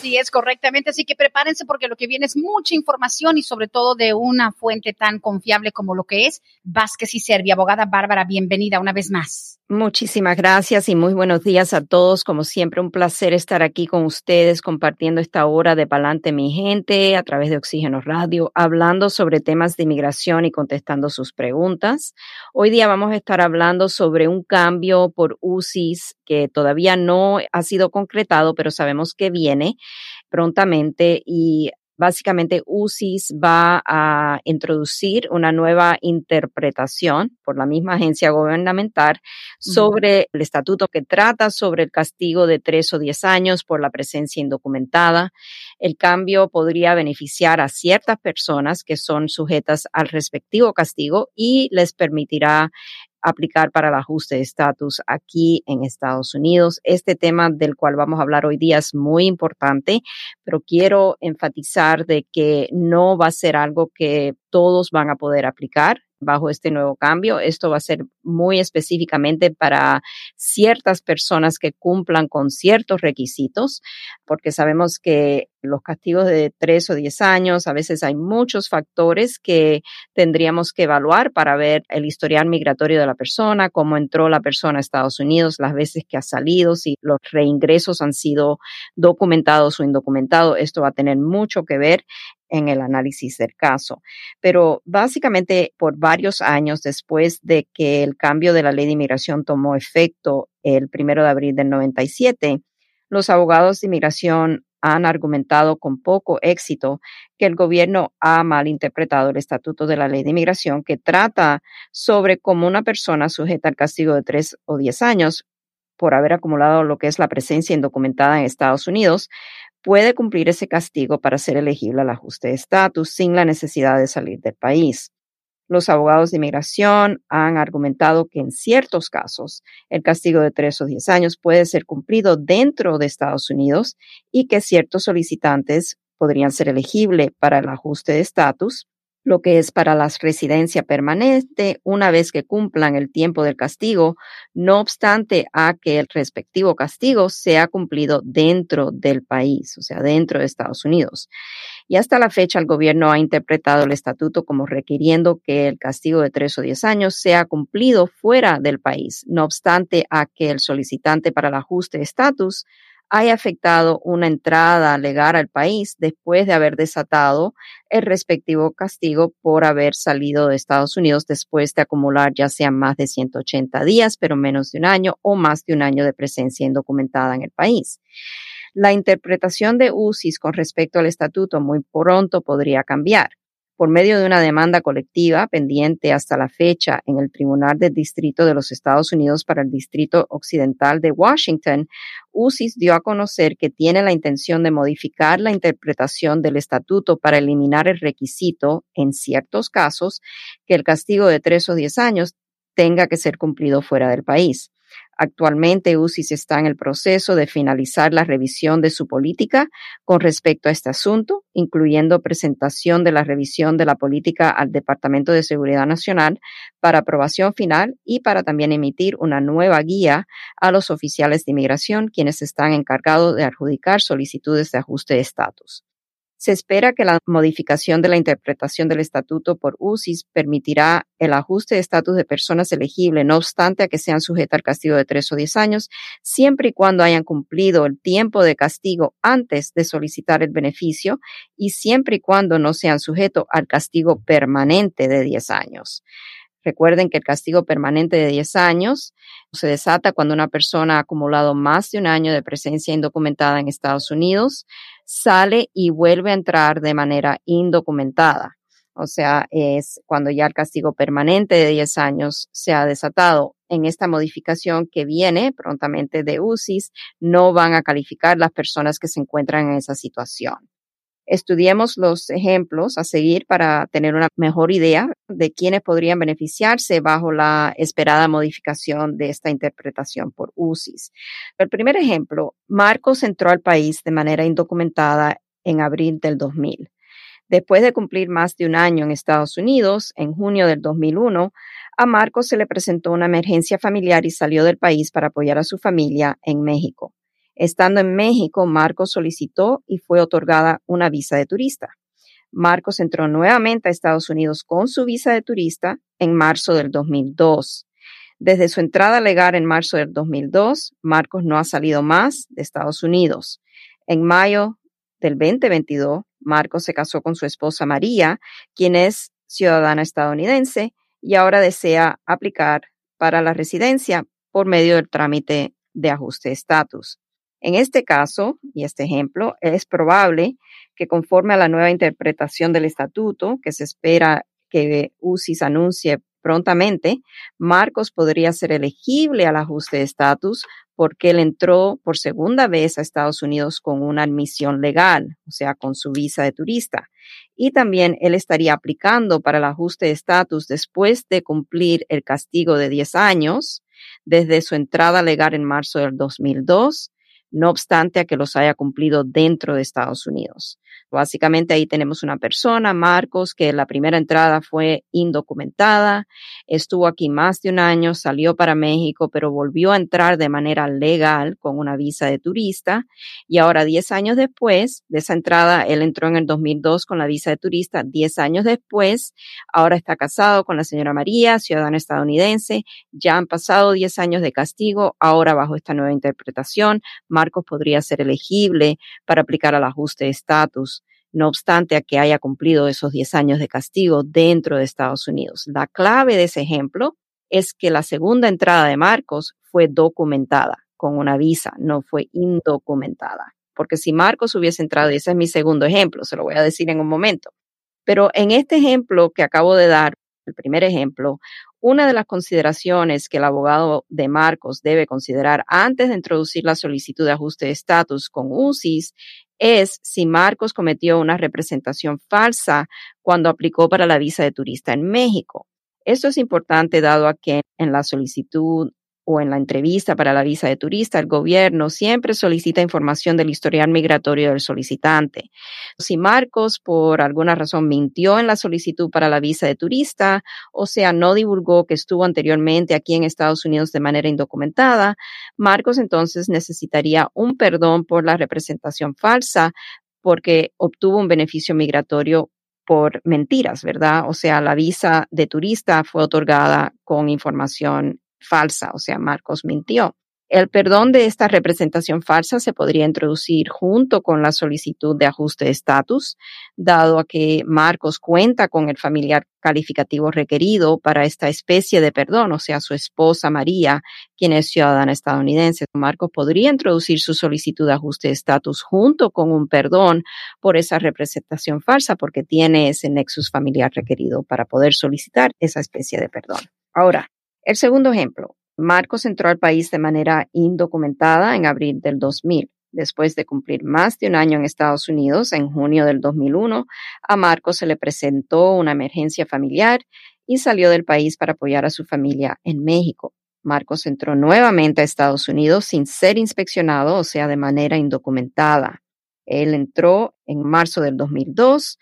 Así es, correctamente. Así que prepárense porque lo que viene es mucha información y sobre todo de una fuente tan confiable como lo que es Vázquez y Servi. Abogada Bárbara, bienvenida una vez más. Muchísimas gracias y muy buenos días a todos. Como siempre, un placer estar aquí con ustedes compartiendo esta hora de Palante Mi Gente a través de Oxígeno Radio, hablando sobre temas de inmigración y contestando sus preguntas. Hoy día vamos a estar hablando sobre un cambio por UCIS que todavía no ha sido concretado, pero sabemos que viene prontamente y Básicamente, UCIS va a introducir una nueva interpretación por la misma agencia gubernamental sobre el estatuto que trata sobre el castigo de tres o diez años por la presencia indocumentada. El cambio podría beneficiar a ciertas personas que son sujetas al respectivo castigo y les permitirá aplicar para el ajuste de estatus aquí en Estados Unidos. Este tema del cual vamos a hablar hoy día es muy importante, pero quiero enfatizar de que no va a ser algo que todos van a poder aplicar bajo este nuevo cambio. Esto va a ser muy específicamente para ciertas personas que cumplan con ciertos requisitos, porque sabemos que los castigos de tres o diez años, a veces hay muchos factores que tendríamos que evaluar para ver el historial migratorio de la persona, cómo entró la persona a Estados Unidos, las veces que ha salido, si los reingresos han sido documentados o indocumentados. Esto va a tener mucho que ver en el análisis del caso. Pero básicamente por varios años después de que el cambio de la ley de inmigración tomó efecto el primero de abril del 97, los abogados de inmigración han argumentado con poco éxito que el gobierno ha malinterpretado el estatuto de la ley de inmigración que trata sobre cómo una persona sujeta al castigo de tres o diez años por haber acumulado lo que es la presencia indocumentada en Estados Unidos puede cumplir ese castigo para ser elegible al ajuste de estatus sin la necesidad de salir del país. Los abogados de inmigración han argumentado que en ciertos casos el castigo de tres o diez años puede ser cumplido dentro de Estados Unidos y que ciertos solicitantes podrían ser elegibles para el ajuste de estatus lo que es para la residencia permanente una vez que cumplan el tiempo del castigo, no obstante a que el respectivo castigo sea cumplido dentro del país, o sea, dentro de Estados Unidos. Y hasta la fecha el gobierno ha interpretado el estatuto como requiriendo que el castigo de tres o diez años sea cumplido fuera del país, no obstante a que el solicitante para el ajuste de estatus haya afectado una entrada legal al país después de haber desatado el respectivo castigo por haber salido de Estados Unidos después de acumular ya sea más de 180 días, pero menos de un año o más de un año de presencia indocumentada en el país. La interpretación de UCIS con respecto al estatuto muy pronto podría cambiar por medio de una demanda colectiva pendiente hasta la fecha en el Tribunal del Distrito de los Estados Unidos para el Distrito Occidental de Washington, UCIS dio a conocer que tiene la intención de modificar la interpretación del estatuto para eliminar el requisito, en ciertos casos, que el castigo de tres o diez años tenga que ser cumplido fuera del país. Actualmente UCIS está en el proceso de finalizar la revisión de su política con respecto a este asunto, incluyendo presentación de la revisión de la política al Departamento de Seguridad Nacional para aprobación final y para también emitir una nueva guía a los oficiales de inmigración, quienes están encargados de adjudicar solicitudes de ajuste de estatus. Se espera que la modificación de la interpretación del estatuto por UCIS permitirá el ajuste de estatus de personas elegibles, no obstante a que sean sujetas al castigo de tres o diez años, siempre y cuando hayan cumplido el tiempo de castigo antes de solicitar el beneficio y siempre y cuando no sean sujetos al castigo permanente de diez años. Recuerden que el castigo permanente de 10 años se desata cuando una persona ha acumulado más de un año de presencia indocumentada en Estados Unidos, sale y vuelve a entrar de manera indocumentada. O sea, es cuando ya el castigo permanente de 10 años se ha desatado en esta modificación que viene prontamente de UCIS, no van a calificar las personas que se encuentran en esa situación. Estudiemos los ejemplos a seguir para tener una mejor idea de quiénes podrían beneficiarse bajo la esperada modificación de esta interpretación por UCIS. El primer ejemplo, Marcos entró al país de manera indocumentada en abril del 2000. Después de cumplir más de un año en Estados Unidos, en junio del 2001, a Marcos se le presentó una emergencia familiar y salió del país para apoyar a su familia en México. Estando en México, Marcos solicitó y fue otorgada una visa de turista. Marcos entró nuevamente a Estados Unidos con su visa de turista en marzo del 2002. Desde su entrada legal en marzo del 2002, Marcos no ha salido más de Estados Unidos. En mayo del 2022, Marcos se casó con su esposa María, quien es ciudadana estadounidense y ahora desea aplicar para la residencia por medio del trámite de ajuste de estatus. En este caso, y este ejemplo, es probable que conforme a la nueva interpretación del estatuto, que se espera que UCIS anuncie prontamente, Marcos podría ser elegible al ajuste de estatus porque él entró por segunda vez a Estados Unidos con una admisión legal, o sea, con su visa de turista. Y también él estaría aplicando para el ajuste de estatus después de cumplir el castigo de 10 años desde su entrada legal en marzo del 2002 no obstante a que los haya cumplido dentro de Estados Unidos. Básicamente ahí tenemos una persona, Marcos, que la primera entrada fue indocumentada, estuvo aquí más de un año, salió para México, pero volvió a entrar de manera legal con una visa de turista y ahora 10 años después de esa entrada, él entró en el 2002 con la visa de turista, 10 años después, ahora está casado con la señora María, ciudadana estadounidense, ya han pasado 10 años de castigo, ahora bajo esta nueva interpretación, Marcos podría ser elegible para aplicar al ajuste de estatus, no obstante a que haya cumplido esos 10 años de castigo dentro de Estados Unidos. La clave de ese ejemplo es que la segunda entrada de Marcos fue documentada con una visa, no fue indocumentada. Porque si Marcos hubiese entrado, y ese es mi segundo ejemplo, se lo voy a decir en un momento, pero en este ejemplo que acabo de dar, el primer ejemplo, una de las consideraciones que el abogado de Marcos debe considerar antes de introducir la solicitud de ajuste de estatus con UCIS es si Marcos cometió una representación falsa cuando aplicó para la visa de turista en México. Esto es importante dado a que en la solicitud o en la entrevista para la visa de turista, el gobierno siempre solicita información del historial migratorio del solicitante. Si Marcos por alguna razón mintió en la solicitud para la visa de turista, o sea, no divulgó que estuvo anteriormente aquí en Estados Unidos de manera indocumentada, Marcos entonces necesitaría un perdón por la representación falsa porque obtuvo un beneficio migratorio por mentiras, ¿verdad? O sea, la visa de turista fue otorgada con información falsa, o sea, Marcos mintió. El perdón de esta representación falsa se podría introducir junto con la solicitud de ajuste de estatus, dado a que Marcos cuenta con el familiar calificativo requerido para esta especie de perdón, o sea, su esposa María, quien es ciudadana estadounidense. Marcos podría introducir su solicitud de ajuste de estatus junto con un perdón por esa representación falsa, porque tiene ese nexus familiar requerido para poder solicitar esa especie de perdón. Ahora, el segundo ejemplo, Marcos entró al país de manera indocumentada en abril del 2000. Después de cumplir más de un año en Estados Unidos, en junio del 2001, a Marcos se le presentó una emergencia familiar y salió del país para apoyar a su familia en México. Marcos entró nuevamente a Estados Unidos sin ser inspeccionado, o sea, de manera indocumentada. Él entró en marzo del 2002.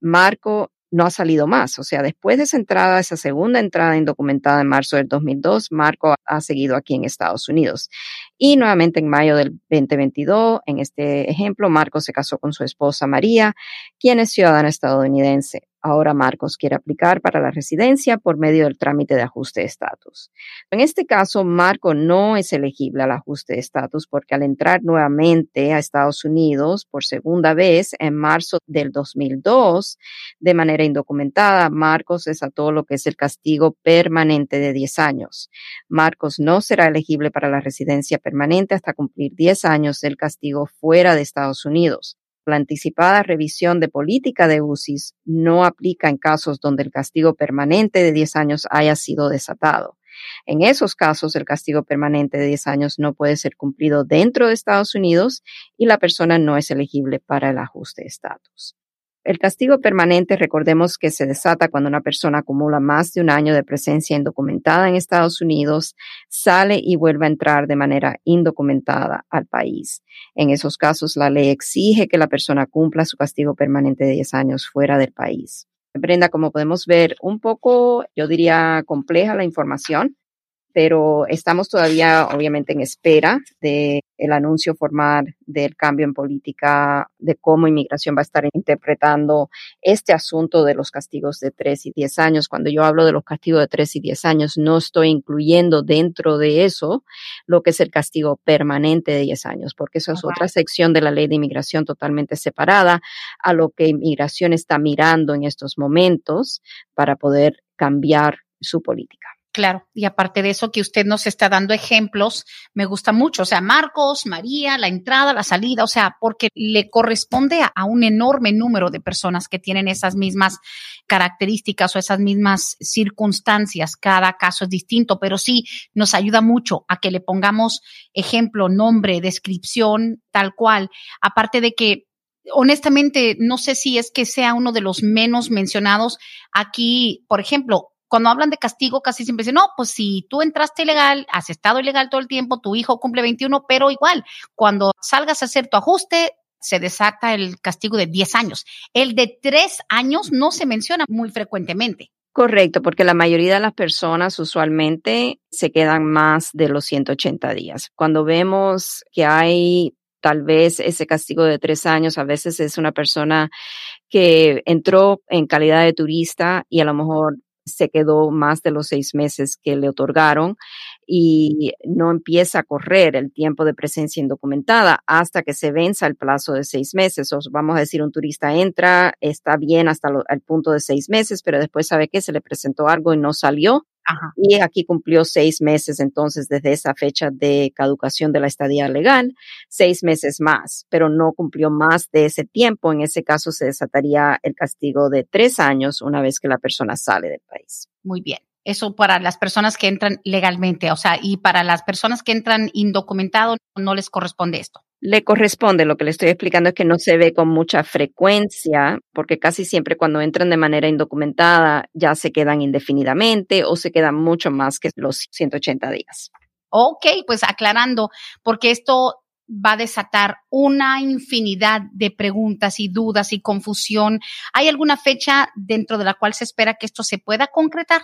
Marco no ha salido más. O sea, después de esa entrada, esa segunda entrada indocumentada en marzo del 2002, Marco ha seguido aquí en Estados Unidos. Y nuevamente en mayo del 2022, en este ejemplo, Marco se casó con su esposa María, quien es ciudadana estadounidense. Ahora Marcos quiere aplicar para la residencia por medio del trámite de ajuste de estatus. En este caso, Marco no es elegible al ajuste de estatus porque al entrar nuevamente a Estados Unidos por segunda vez en marzo del 2002 de manera indocumentada, Marcos desató lo que es el castigo permanente de 10 años. Marcos no será elegible para la residencia permanente hasta cumplir 10 años del castigo fuera de Estados Unidos. La anticipada revisión de política de UCIS no aplica en casos donde el castigo permanente de 10 años haya sido desatado. En esos casos, el castigo permanente de 10 años no puede ser cumplido dentro de Estados Unidos y la persona no es elegible para el ajuste de estatus. El castigo permanente, recordemos que se desata cuando una persona acumula más de un año de presencia indocumentada en Estados Unidos, sale y vuelve a entrar de manera indocumentada al país. En esos casos, la ley exige que la persona cumpla su castigo permanente de 10 años fuera del país. Brenda, como podemos ver, un poco, yo diría, compleja la información pero estamos todavía obviamente en espera de el anuncio formal del cambio en política de cómo inmigración va a estar interpretando este asunto de los castigos de tres y diez años. Cuando yo hablo de los castigos de tres y diez años, no estoy incluyendo dentro de eso lo que es el castigo permanente de diez años, porque eso es otra sección de la ley de inmigración totalmente separada a lo que inmigración está mirando en estos momentos para poder cambiar su política. Claro, y aparte de eso que usted nos está dando ejemplos, me gusta mucho, o sea, Marcos, María, la entrada, la salida, o sea, porque le corresponde a, un enorme número de personas que tienen esas mismas características o esas mismas circunstancias. Cada caso es distinto, pero sí nos ayuda mucho a que le pongamos ejemplo, nombre, descripción, tal cual. Aparte de que honestamente, no sé si es que sea uno de los menos mencionados aquí, por ejemplo, cuando hablan de castigo, casi siempre dicen, no, pues si tú entraste ilegal, has estado ilegal todo el tiempo, tu hijo cumple 21, pero igual, cuando salgas a hacer tu ajuste, se desata el castigo de 10 años. El de 3 años no se menciona muy frecuentemente. Correcto, porque la mayoría de las personas usualmente se quedan más de los 180 días. Cuando vemos que hay tal vez ese castigo de tres años, a veces es una persona que entró en calidad de turista y a lo mejor se quedó más de los seis meses que le otorgaron y no empieza a correr el tiempo de presencia indocumentada hasta que se venza el plazo de seis meses. O vamos a decir, un turista entra, está bien hasta el punto de seis meses, pero después sabe que se le presentó algo y no salió y aquí cumplió seis meses entonces desde esa fecha de caducación de la estadía legal, seis meses más, pero no cumplió más de ese tiempo. En ese caso se desataría el castigo de tres años una vez que la persona sale del país. Muy bien. Eso para las personas que entran legalmente, o sea, y para las personas que entran indocumentados no les corresponde esto. Le corresponde, lo que le estoy explicando es que no se ve con mucha frecuencia, porque casi siempre cuando entran de manera indocumentada ya se quedan indefinidamente o se quedan mucho más que los 180 días. Ok, pues aclarando, porque esto va a desatar una infinidad de preguntas y dudas y confusión. ¿Hay alguna fecha dentro de la cual se espera que esto se pueda concretar?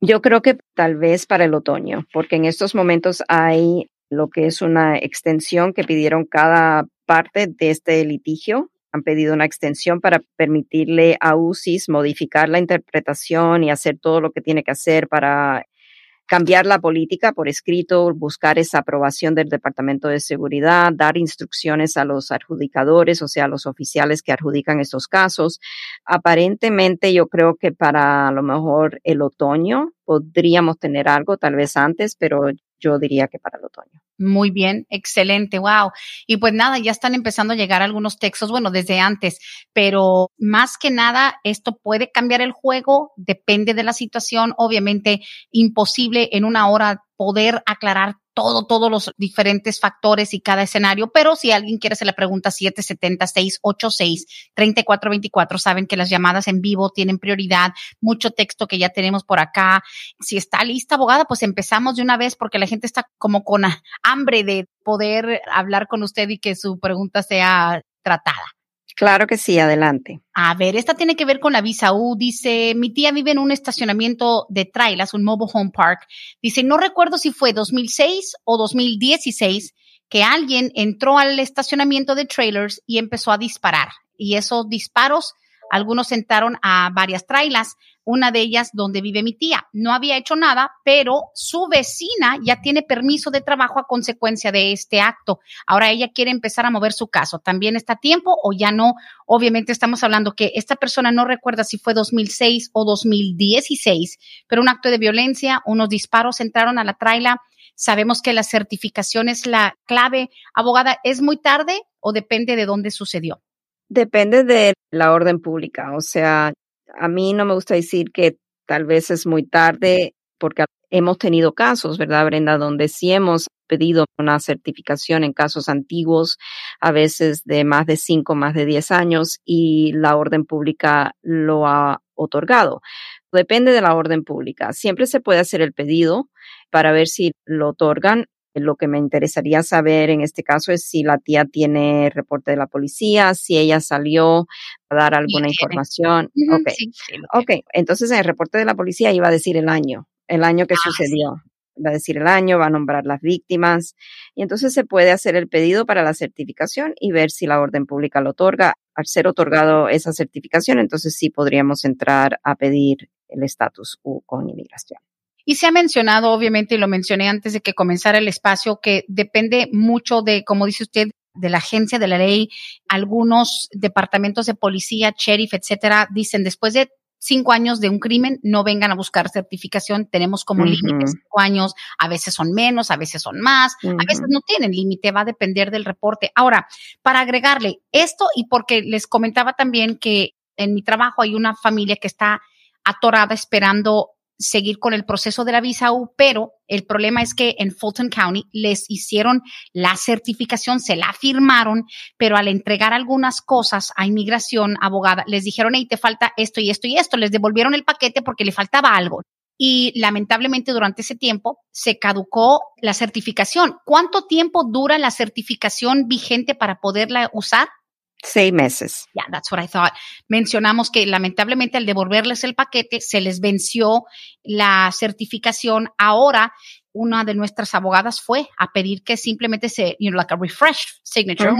Yo creo que tal vez para el otoño, porque en estos momentos hay lo que es una extensión que pidieron cada parte de este litigio. Han pedido una extensión para permitirle a UCIS modificar la interpretación y hacer todo lo que tiene que hacer para cambiar la política por escrito, buscar esa aprobación del Departamento de Seguridad, dar instrucciones a los adjudicadores, o sea, a los oficiales que adjudican estos casos. Aparentemente, yo creo que para a lo mejor el otoño podríamos tener algo, tal vez antes, pero yo diría que para el otoño. Muy bien, excelente, wow. Y pues nada, ya están empezando a llegar algunos textos, bueno, desde antes, pero más que nada, esto puede cambiar el juego, depende de la situación, obviamente imposible en una hora poder aclarar todo, todos los diferentes factores y cada escenario, pero si alguien quiere se le pregunta 770-686-3424, saben que las llamadas en vivo tienen prioridad, mucho texto que ya tenemos por acá. Si está lista, abogada, pues empezamos de una vez porque la gente está como con hambre de poder hablar con usted y que su pregunta sea tratada. Claro que sí, adelante. A ver, esta tiene que ver con la visa U. Dice, mi tía vive en un estacionamiento de trailers, un mobile home park. Dice, no recuerdo si fue 2006 o 2016 que alguien entró al estacionamiento de trailers y empezó a disparar. Y esos disparos, algunos sentaron a varias trailers una de ellas donde vive mi tía. No había hecho nada, pero su vecina ya tiene permiso de trabajo a consecuencia de este acto. Ahora ella quiere empezar a mover su caso. ¿También está a tiempo o ya no? Obviamente estamos hablando que esta persona no recuerda si fue 2006 o 2016, pero un acto de violencia, unos disparos entraron a la traila. Sabemos que la certificación es la clave. Abogada, ¿es muy tarde o depende de dónde sucedió? Depende de la orden pública. O sea, a mí no me gusta decir que tal vez es muy tarde porque hemos tenido casos, ¿verdad, Brenda? Donde sí hemos pedido una certificación en casos antiguos, a veces de más de cinco, más de diez años, y la orden pública lo ha otorgado. Depende de la orden pública. Siempre se puede hacer el pedido para ver si lo otorgan. Lo que me interesaría saber en este caso es si la tía tiene reporte de la policía, si ella salió a dar alguna información. ok, entonces en el reporte de la policía iba a decir el año, el año que ah, sucedió. Va a decir el año, va a nombrar las víctimas y entonces se puede hacer el pedido para la certificación y ver si la orden pública lo otorga. Al ser otorgado esa certificación, entonces sí podríamos entrar a pedir el estatus con inmigración. Y se ha mencionado, obviamente, y lo mencioné antes de que comenzara el espacio, que depende mucho de, como dice usted, de la agencia de la ley. Algunos departamentos de policía, sheriff, etcétera, dicen después de cinco años de un crimen, no vengan a buscar certificación. Tenemos como límite cinco años, a veces son menos, a veces son más, a veces no tienen límite, va a depender del reporte. Ahora, para agregarle esto y porque les comentaba también que en mi trabajo hay una familia que está atorada esperando seguir con el proceso de la visa U, pero el problema es que en Fulton County les hicieron la certificación, se la firmaron, pero al entregar algunas cosas a inmigración, abogada, les dijeron, hey, te falta esto y esto y esto, les devolvieron el paquete porque le faltaba algo. Y lamentablemente durante ese tiempo se caducó la certificación. ¿Cuánto tiempo dura la certificación vigente para poderla usar? Seis meses. Yeah, that's what I thought. Mencionamos que lamentablemente al devolverles el paquete se les venció la certificación. Ahora, una de nuestras abogadas fue a pedir que simplemente se, you know, like a refreshed signature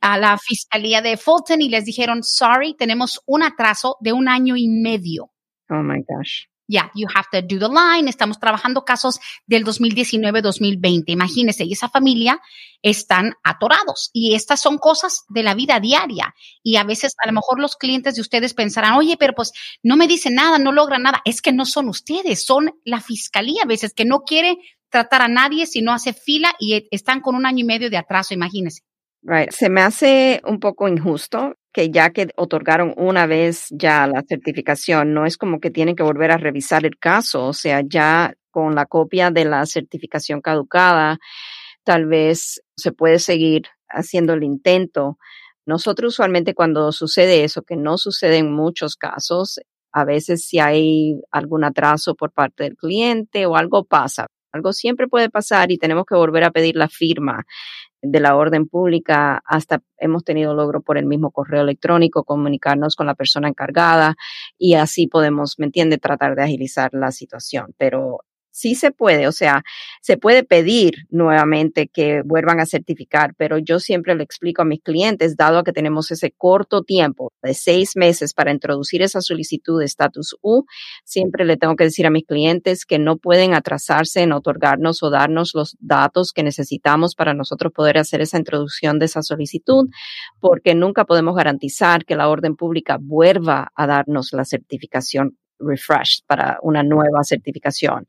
a la fiscalía de Fulton y les dijeron, sorry, tenemos un atraso de un año y medio. Oh my gosh. Yeah, you have to do the line. Estamos trabajando casos del 2019-2020. Imagínense, y esa familia están atorados. Y estas son cosas de la vida diaria. Y a veces, a lo mejor los clientes de ustedes pensarán, oye, pero pues no me dicen nada, no logran nada. Es que no son ustedes, son la fiscalía a veces que no quiere tratar a nadie si no hace fila y están con un año y medio de atraso, imagínense. Right. Se me hace un poco injusto que ya que otorgaron una vez ya la certificación, no es como que tienen que volver a revisar el caso, o sea, ya con la copia de la certificación caducada, tal vez se puede seguir haciendo el intento. Nosotros usualmente cuando sucede eso, que no sucede en muchos casos, a veces si hay algún atraso por parte del cliente o algo pasa, algo siempre puede pasar y tenemos que volver a pedir la firma de la orden pública, hasta hemos tenido logro por el mismo correo electrónico comunicarnos con la persona encargada y así podemos, ¿me entiende?, tratar de agilizar la situación. Pero sí se puede, o sea, se puede pedir nuevamente que vuelvan a certificar, pero yo siempre le explico a mis clientes, dado que tenemos ese corto tiempo de seis meses para introducir esa solicitud de estatus U, siempre le tengo que decir a mis clientes que no pueden atrasarse en otorgarnos o darnos los datos que necesitamos para nosotros poder hacer esa introducción de esa solicitud, porque nunca podemos garantizar que la orden pública vuelva a darnos la certificación refresh para una nueva certificación.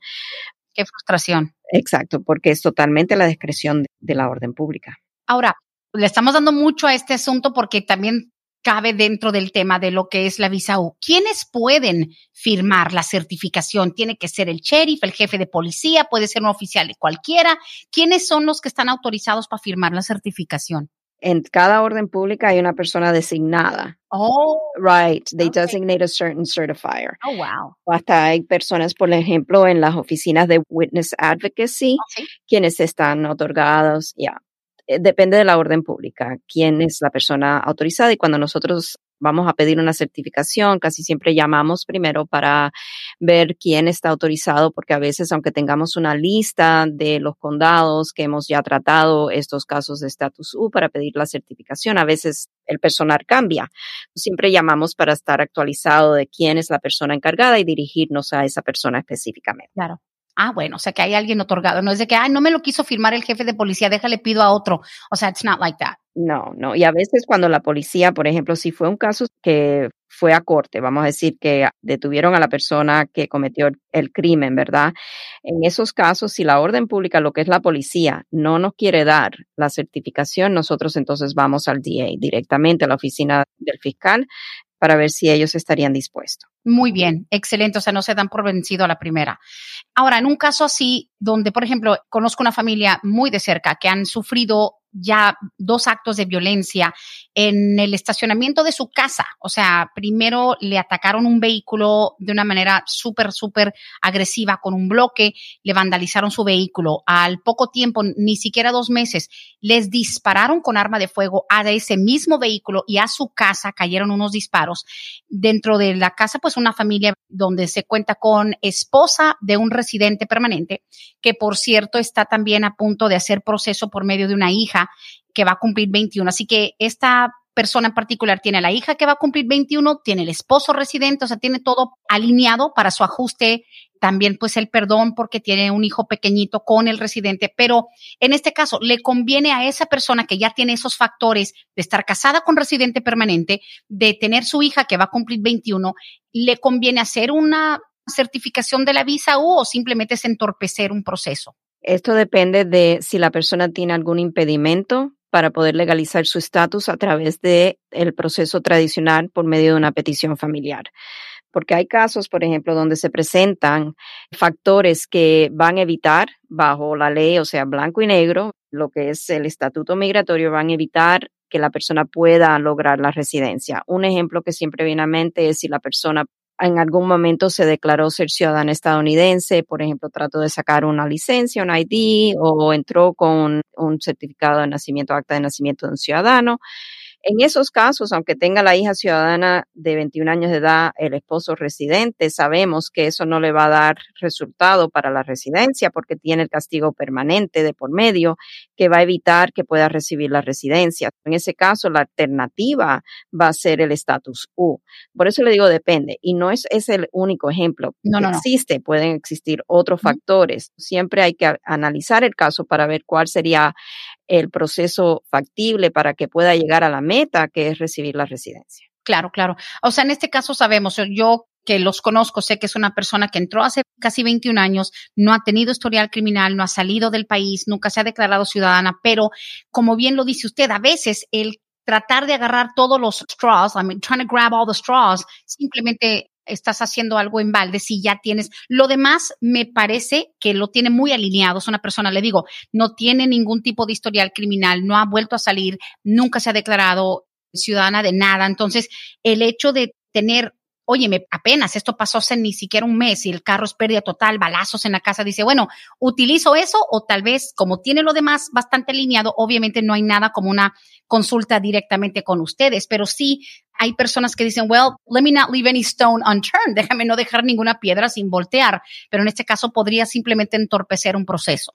Qué frustración. Exacto, porque es totalmente la discreción de la orden pública. Ahora, le estamos dando mucho a este asunto porque también cabe dentro del tema de lo que es la visa U. ¿Quiénes pueden firmar la certificación? Tiene que ser el sheriff, el jefe de policía, puede ser un oficial de cualquiera. ¿Quiénes son los que están autorizados para firmar la certificación? En cada orden pública hay una persona designada. Oh. Right. They designate a certain certifier. Oh, wow. hasta hay personas, por ejemplo, en las oficinas de Witness Advocacy, oh, quienes están otorgados, ya. Eh, depende de la orden pública, quién es la persona autorizada y cuando nosotros vamos a pedir una certificación, casi siempre llamamos primero para ver quién está autorizado, porque a veces, aunque tengamos una lista de los condados que hemos ya tratado estos casos de status U para pedir la certificación, a veces el personal cambia. Siempre llamamos para estar actualizado de quién es la persona encargada y dirigirnos a esa persona específicamente. Claro. Ah, bueno, o sea que hay alguien otorgado. No es de que, ay, no me lo quiso firmar el jefe de policía, déjale pido a otro. O sea, it's not like that. No, no. Y a veces cuando la policía, por ejemplo, si fue un caso que fue a corte, vamos a decir que detuvieron a la persona que cometió el crimen, ¿verdad? En esos casos, si la orden pública, lo que es la policía, no nos quiere dar la certificación, nosotros entonces vamos al DA directamente a la oficina del fiscal para ver si ellos estarían dispuestos. Muy bien, excelente. O sea, no se dan por vencido a la primera. Ahora, en un caso así, donde, por ejemplo, conozco una familia muy de cerca que han sufrido ya dos actos de violencia en el estacionamiento de su casa. O sea, primero le atacaron un vehículo de una manera súper, súper agresiva con un bloque, le vandalizaron su vehículo. Al poco tiempo, ni siquiera dos meses, les dispararon con arma de fuego a ese mismo vehículo y a su casa cayeron unos disparos. Dentro de la casa, pues una familia donde se cuenta con esposa de un residente permanente, que por cierto está también a punto de hacer proceso por medio de una hija que va a cumplir 21. Así que esta persona en particular tiene a la hija que va a cumplir 21, tiene el esposo residente, o sea, tiene todo alineado para su ajuste, también pues el perdón porque tiene un hijo pequeñito con el residente, pero en este caso le conviene a esa persona que ya tiene esos factores de estar casada con residente permanente, de tener su hija que va a cumplir 21, le conviene hacer una certificación de la visa U o simplemente es entorpecer un proceso. Esto depende de si la persona tiene algún impedimento para poder legalizar su estatus a través del el proceso tradicional por medio de una petición familiar. Porque hay casos, por ejemplo, donde se presentan factores que van a evitar, bajo la ley, o sea, blanco y negro, lo que es el estatuto migratorio, van a evitar que la persona pueda lograr la residencia. Un ejemplo que siempre viene a mente es si la persona en algún momento se declaró ser ciudadana estadounidense, por ejemplo, trató de sacar una licencia, un ID o entró con un certificado de nacimiento, acta de nacimiento de un ciudadano en esos casos, aunque tenga la hija ciudadana de 21 años de edad, el esposo residente, sabemos que eso no le va a dar resultado para la residencia porque tiene el castigo permanente de por medio que va a evitar que pueda recibir la residencia. En ese caso, la alternativa va a ser el estatus U. Por eso le digo depende. Y no es, es el único ejemplo. No, no, existe, pueden existir otros factores. Siempre hay que analizar el caso para ver cuál sería el proceso factible para que pueda llegar a la meta, que es recibir la residencia. Claro, claro. O sea, en este caso sabemos, yo que los conozco, sé que es una persona que entró hace casi 21 años, no ha tenido historial criminal, no ha salido del país, nunca se ha declarado ciudadana, pero como bien lo dice usted, a veces el tratar de agarrar todos los straws, I mean, trying to grab all the straws, simplemente estás haciendo algo en balde si ya tienes. Lo demás me parece que lo tiene muy alineado. Es una persona, le digo, no tiene ningún tipo de historial criminal, no ha vuelto a salir, nunca se ha declarado ciudadana de nada. Entonces, el hecho de tener óyeme, apenas esto pasó hace ni siquiera un mes y el carro es pérdida total, balazos en la casa, dice, bueno, utilizo eso o tal vez como tiene lo demás bastante alineado, obviamente no hay nada como una consulta directamente con ustedes, pero sí hay personas que dicen, well, let me not leave any stone unturned, déjame no dejar ninguna piedra sin voltear, pero en este caso podría simplemente entorpecer un proceso.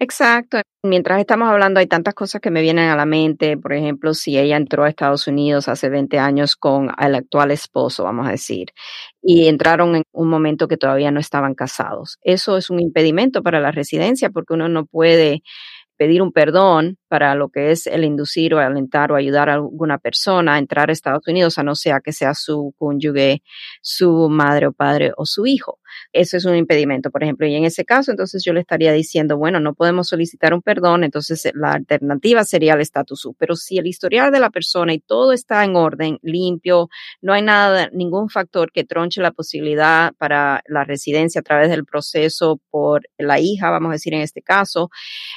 Exacto. Mientras estamos hablando, hay tantas cosas que me vienen a la mente. Por ejemplo, si ella entró a Estados Unidos hace 20 años con el actual esposo, vamos a decir, y entraron en un momento que todavía no estaban casados. Eso es un impedimento para la residencia porque uno no puede pedir un perdón para lo que es el inducir o alentar o ayudar a alguna persona a entrar a Estados Unidos, a no sea que sea su cónyuge, su madre o padre o su hijo. Eso es un impedimento, por ejemplo, y en ese caso, entonces yo le estaría diciendo, bueno, no podemos solicitar un perdón, entonces eh, la alternativa sería el estatus U. Pero si el historial de la persona y todo está en orden, limpio, no hay nada, ningún factor que tronche la posibilidad para la residencia a través del proceso por la hija, vamos a decir en este caso,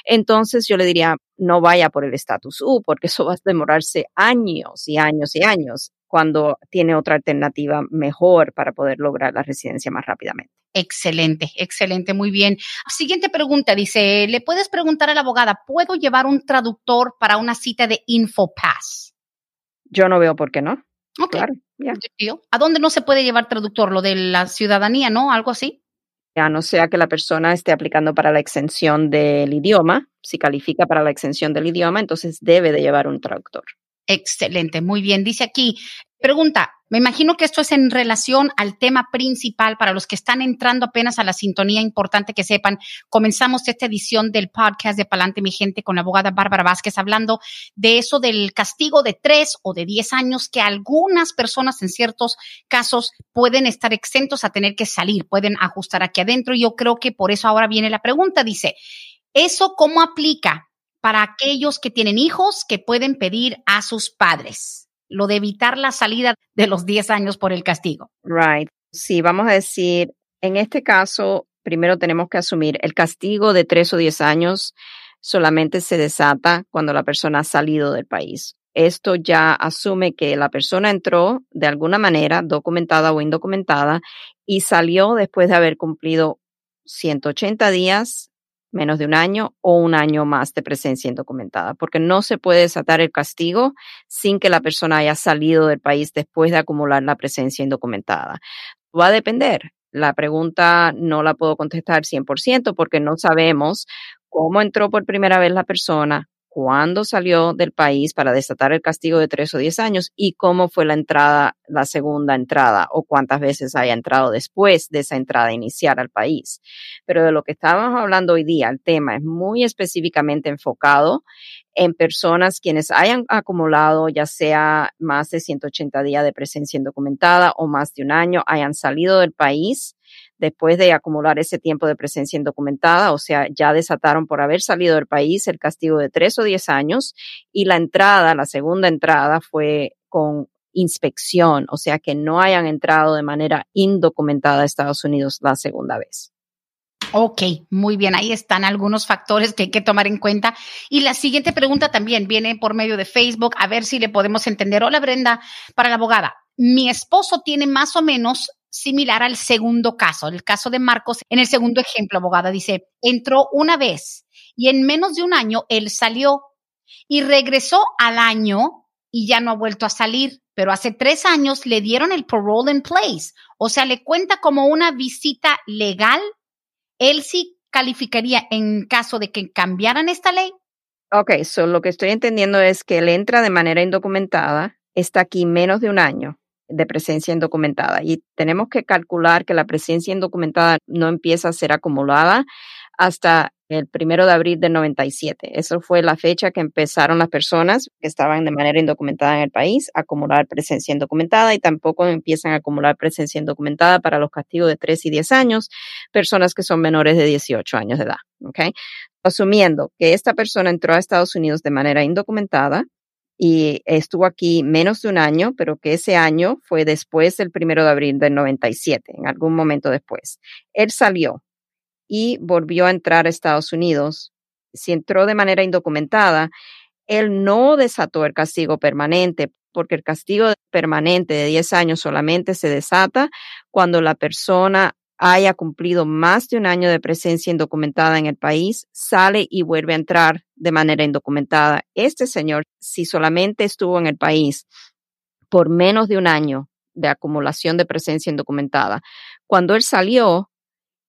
entonces yo le diría, no vaya por el estatus U, porque eso va a demorarse años y años y años cuando tiene otra alternativa mejor para poder lograr la residencia más rápidamente. Excelente, excelente, muy bien. Siguiente pregunta, dice, ¿le puedes preguntar a la abogada, ¿puedo llevar un traductor para una cita de InfoPass? Yo no veo por qué no. Claro, ¿A dónde no se puede llevar traductor? Lo de la ciudadanía, ¿no? Algo así. Ya no sea que la persona esté aplicando para la exención del idioma, si califica para la exención del idioma, entonces debe de llevar un traductor. Excelente, muy bien. Dice aquí, pregunta, me imagino que esto es en relación al tema principal para los que están entrando apenas a la sintonía, importante que sepan, comenzamos esta edición del podcast de Palante Mi Gente con la abogada Bárbara Vázquez hablando de eso del castigo de tres o de diez años que algunas personas en ciertos casos pueden estar exentos a tener que salir, pueden ajustar aquí adentro. Yo creo que por eso ahora viene la pregunta, dice, ¿eso cómo aplica para aquellos que tienen hijos que pueden pedir a sus padres, lo de evitar la salida de los 10 años por el castigo. Right. Sí, vamos a decir, en este caso, primero tenemos que asumir el castigo de tres o diez años solamente se desata cuando la persona ha salido del país. Esto ya asume que la persona entró de alguna manera, documentada o indocumentada, y salió después de haber cumplido 180 días, menos de un año o un año más de presencia indocumentada, porque no se puede desatar el castigo sin que la persona haya salido del país después de acumular la presencia indocumentada. Va a depender. La pregunta no la puedo contestar 100% porque no sabemos cómo entró por primera vez la persona, cuándo salió del país para desatar el castigo de tres o diez años y cómo fue la entrada, la segunda entrada o cuántas veces haya entrado después de esa entrada inicial al país. Pero de lo que estábamos hablando hoy día, el tema es muy específicamente enfocado en personas quienes hayan acumulado ya sea más de 180 días de presencia indocumentada o más de un año, hayan salido del país después de acumular ese tiempo de presencia indocumentada, o sea, ya desataron por haber salido del país el castigo de tres o diez años y la entrada, la segunda entrada fue con inspección, o sea, que no hayan entrado de manera indocumentada a Estados Unidos la segunda vez. Ok, muy bien, ahí están algunos factores que hay que tomar en cuenta. Y la siguiente pregunta también viene por medio de Facebook, a ver si le podemos entender. Hola Brenda, para la abogada, mi esposo tiene más o menos similar al segundo caso, el caso de Marcos. En el segundo ejemplo, abogada, dice, entró una vez y en menos de un año él salió y regresó al año y ya no ha vuelto a salir, pero hace tres años le dieron el parole in place, o sea, le cuenta como una visita legal. Él sí calificaría en caso de que cambiaran esta ley. Ok, so lo que estoy entendiendo es que él entra de manera indocumentada, está aquí menos de un año de presencia indocumentada. Y tenemos que calcular que la presencia indocumentada no empieza a ser acumulada hasta el primero de abril del 97. Eso fue la fecha que empezaron las personas que estaban de manera indocumentada en el país a acumular presencia indocumentada y tampoco empiezan a acumular presencia indocumentada para los castigos de 3 y 10 años, personas que son menores de 18 años de edad. ¿okay? Asumiendo que esta persona entró a Estados Unidos de manera indocumentada, y estuvo aquí menos de un año, pero que ese año fue después del primero de abril del 97, en algún momento después. Él salió y volvió a entrar a Estados Unidos. Si entró de manera indocumentada, él no desató el castigo permanente, porque el castigo permanente de 10 años solamente se desata cuando la persona haya cumplido más de un año de presencia indocumentada en el país, sale y vuelve a entrar de manera indocumentada. Este señor, si solamente estuvo en el país por menos de un año de acumulación de presencia indocumentada, cuando él salió,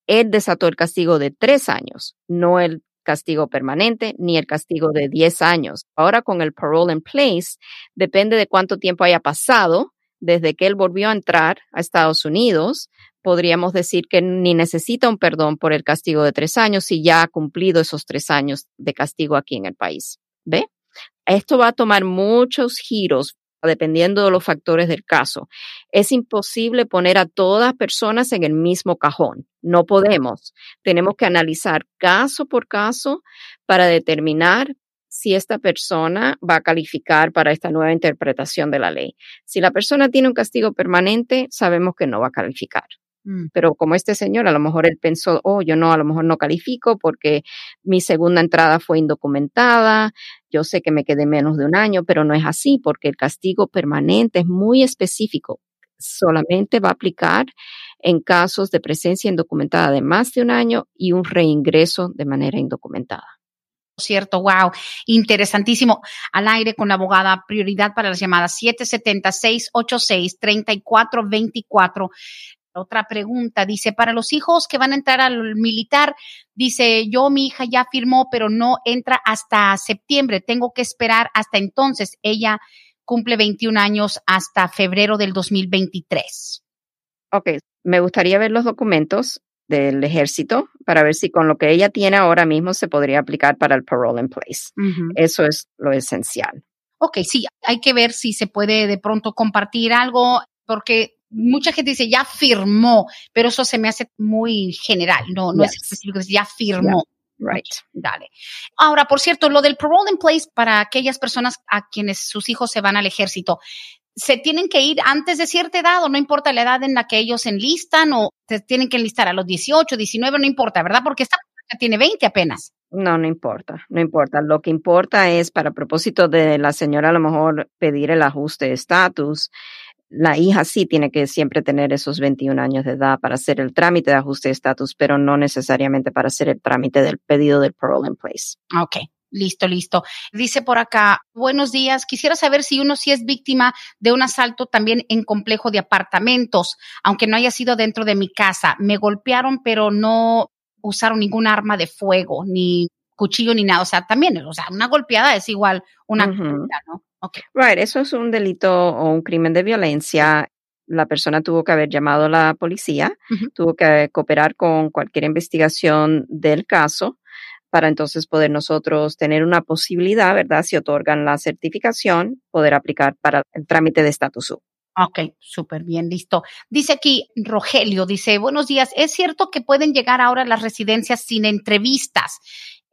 él desató el castigo de tres años, no el castigo permanente ni el castigo de diez años. Ahora con el parole in place, depende de cuánto tiempo haya pasado desde que él volvió a entrar a Estados Unidos podríamos decir que ni necesita un perdón por el castigo de tres años si ya ha cumplido esos tres años de castigo aquí en el país. ¿Ve? Esto va a tomar muchos giros dependiendo de los factores del caso. Es imposible poner a todas personas en el mismo cajón. No podemos. Tenemos que analizar caso por caso para determinar si esta persona va a calificar para esta nueva interpretación de la ley. Si la persona tiene un castigo permanente, sabemos que no va a calificar. Mm. Pero como este señor, a lo mejor él pensó, oh, yo no, a lo mejor no califico porque mi segunda entrada fue indocumentada, yo sé que me quedé menos de un año, pero no es así porque el castigo permanente es muy específico. Solamente va a aplicar en casos de presencia indocumentada de más de un año y un reingreso de manera indocumentada. Cierto, wow, interesantísimo. Al aire con la abogada, prioridad para las llamadas 770-686-3424. Otra pregunta, dice, para los hijos que van a entrar al militar, dice, yo mi hija ya firmó, pero no entra hasta septiembre, tengo que esperar hasta entonces. Ella cumple 21 años hasta febrero del 2023. Ok, me gustaría ver los documentos del ejército para ver si con lo que ella tiene ahora mismo se podría aplicar para el parole in place. Eso es lo esencial. Ok, sí, hay que ver si se puede de pronto compartir algo, porque mucha gente dice ya firmó, pero eso se me hace muy general, no, no es específico, ya firmó. Right. Dale. Ahora, por cierto, lo del parole in place para aquellas personas a quienes sus hijos se van al ejército. se tienen que ir antes de cierta edad o no importa la edad en la que ellos enlistan o se tienen que enlistar a los 18, 19, no importa, ¿verdad? Porque esta tiene 20 apenas. No, no importa, no importa. Lo que importa es, para propósito de la señora, a lo mejor pedir el ajuste de estatus. La hija sí tiene que siempre tener esos 21 años de edad para hacer el trámite de ajuste de estatus, pero no necesariamente para hacer el trámite del pedido del parole in place. Ok, Listo, listo. Dice por acá, buenos días. Quisiera saber si uno sí es víctima de un asalto también en complejo de apartamentos, aunque no haya sido dentro de mi casa. Me golpearon, pero no usaron ningún arma de fuego, ni cuchillo, ni nada. O sea, también, o sea, una golpeada es igual una ¿no? Okay. Right, eso es un delito o un crimen de violencia. La persona tuvo que haber llamado a la policía, tuvo que cooperar con cualquier investigación del caso para entonces poder nosotros tener una posibilidad, ¿verdad? Si otorgan la certificación, poder aplicar para el trámite de estatus U. Ok, súper bien, listo. Dice aquí Rogelio, dice, buenos días, ¿es cierto que pueden llegar ahora a las residencias sin entrevistas?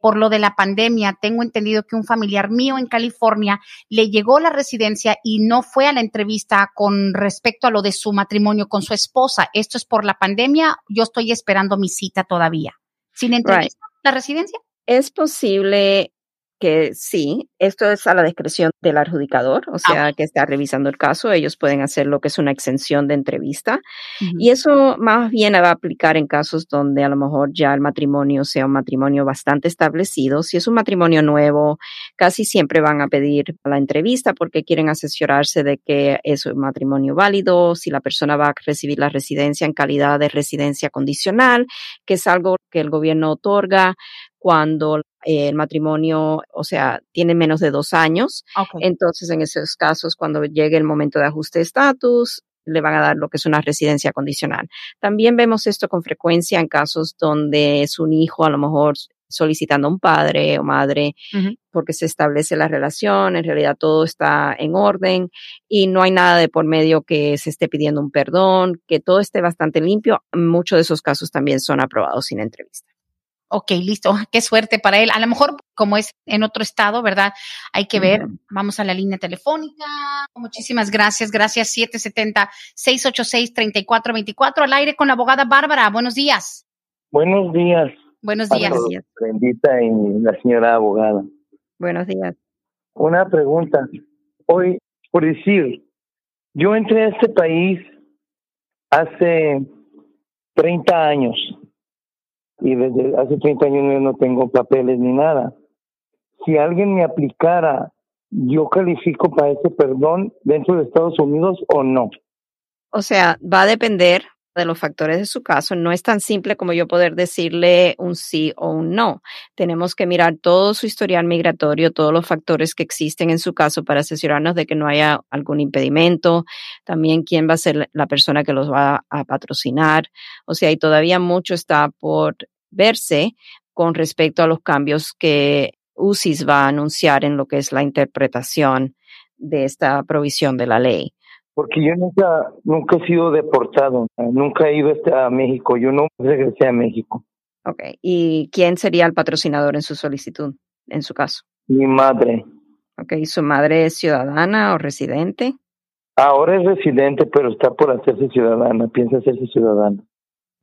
Por lo de la pandemia, tengo entendido que un familiar mío en California le llegó la residencia y no fue a la entrevista con respecto a lo de su matrimonio con su esposa. ¿Esto es por la pandemia? Yo estoy esperando mi cita todavía. ¿Sin entrevista la residencia? Es posible que sí, esto es a la discreción del adjudicador, o sea, ah. que está revisando el caso, ellos pueden hacer lo que es una exención de entrevista y eso más bien va a aplicar en casos donde a lo mejor ya el matrimonio sea un matrimonio bastante establecido. Si es un matrimonio nuevo, casi siempre van a pedir la entrevista porque quieren asesorarse de que es un matrimonio válido, si la persona va a recibir la residencia en calidad de residencia condicional, que es algo que el gobierno otorga cuando eh, el matrimonio, o sea, tiene menos de dos años. Entonces, en esos casos, cuando llegue el momento de ajuste de estatus, le van a dar lo que es una residencia condicional. También vemos esto con frecuencia en casos donde es un hijo a lo mejor solicitando a un padre o madre porque se establece la relación, en realidad todo está en orden y no hay nada de por medio que se esté pidiendo un perdón, que todo esté bastante limpio. Muchos de esos casos también son aprobados sin entrevista ok, listo, qué suerte para él. A lo mejor, como es en otro estado, ¿verdad? Hay que ver. Vamos a la línea telefónica. Muchísimas gracias. Gracias, 770-686-3424. Al aire con la abogada Bárbara. Buenos días. Buenos días. Buenos días. Bendita y la señora abogada. Buenos días. Una pregunta. Hoy, por decir, yo entré a este país hace 30 años y desde hace 30 años no tengo papeles ni nada. Si alguien me aplicara, ¿yo califico para ese perdón dentro de Estados Unidos o no? O sea, va a depender de los factores de su caso. No es tan simple como yo poder decirle un sí o un no. Tenemos que mirar todo su historial migratorio, todos los factores que existen en su caso para asesorarnos de que no haya algún impedimento. También quién va a ser la persona que los va a patrocinar. O sea, y todavía mucho está por verse con respecto a los cambios que UCIS va a anunciar en lo que es la interpretación de esta provisión de la ley. Porque yo nunca, nunca he sido deportado, nunca he ido a México, yo no regresé a México. Ok, ¿y quién sería el patrocinador en su solicitud, en su caso? Mi madre. Ok, ¿y su madre es ciudadana o residente? Ahora es residente, pero está por hacerse ciudadana, piensa hacerse ciudadana.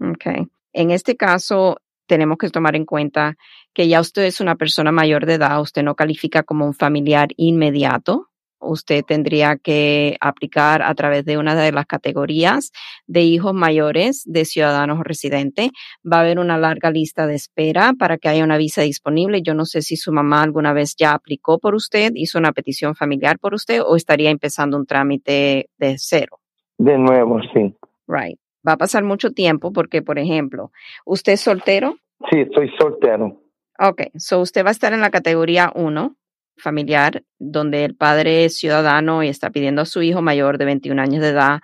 Ok, en este caso tenemos que tomar en cuenta que ya usted es una persona mayor de edad, usted no califica como un familiar inmediato, usted tendría que aplicar a través de una de las categorías de hijos mayores de ciudadanos o residentes. Va a haber una larga lista de espera para que haya una visa disponible. Yo no sé si su mamá alguna vez ya aplicó por usted, hizo una petición familiar por usted o estaría empezando un trámite de cero. De nuevo, sí. Right. Va a pasar mucho tiempo porque, por ejemplo, ¿usted es soltero? Sí, estoy soltero. Ok, so usted va a estar en la categoría 1 familiar donde el padre es ciudadano y está pidiendo a su hijo mayor de 21 años de edad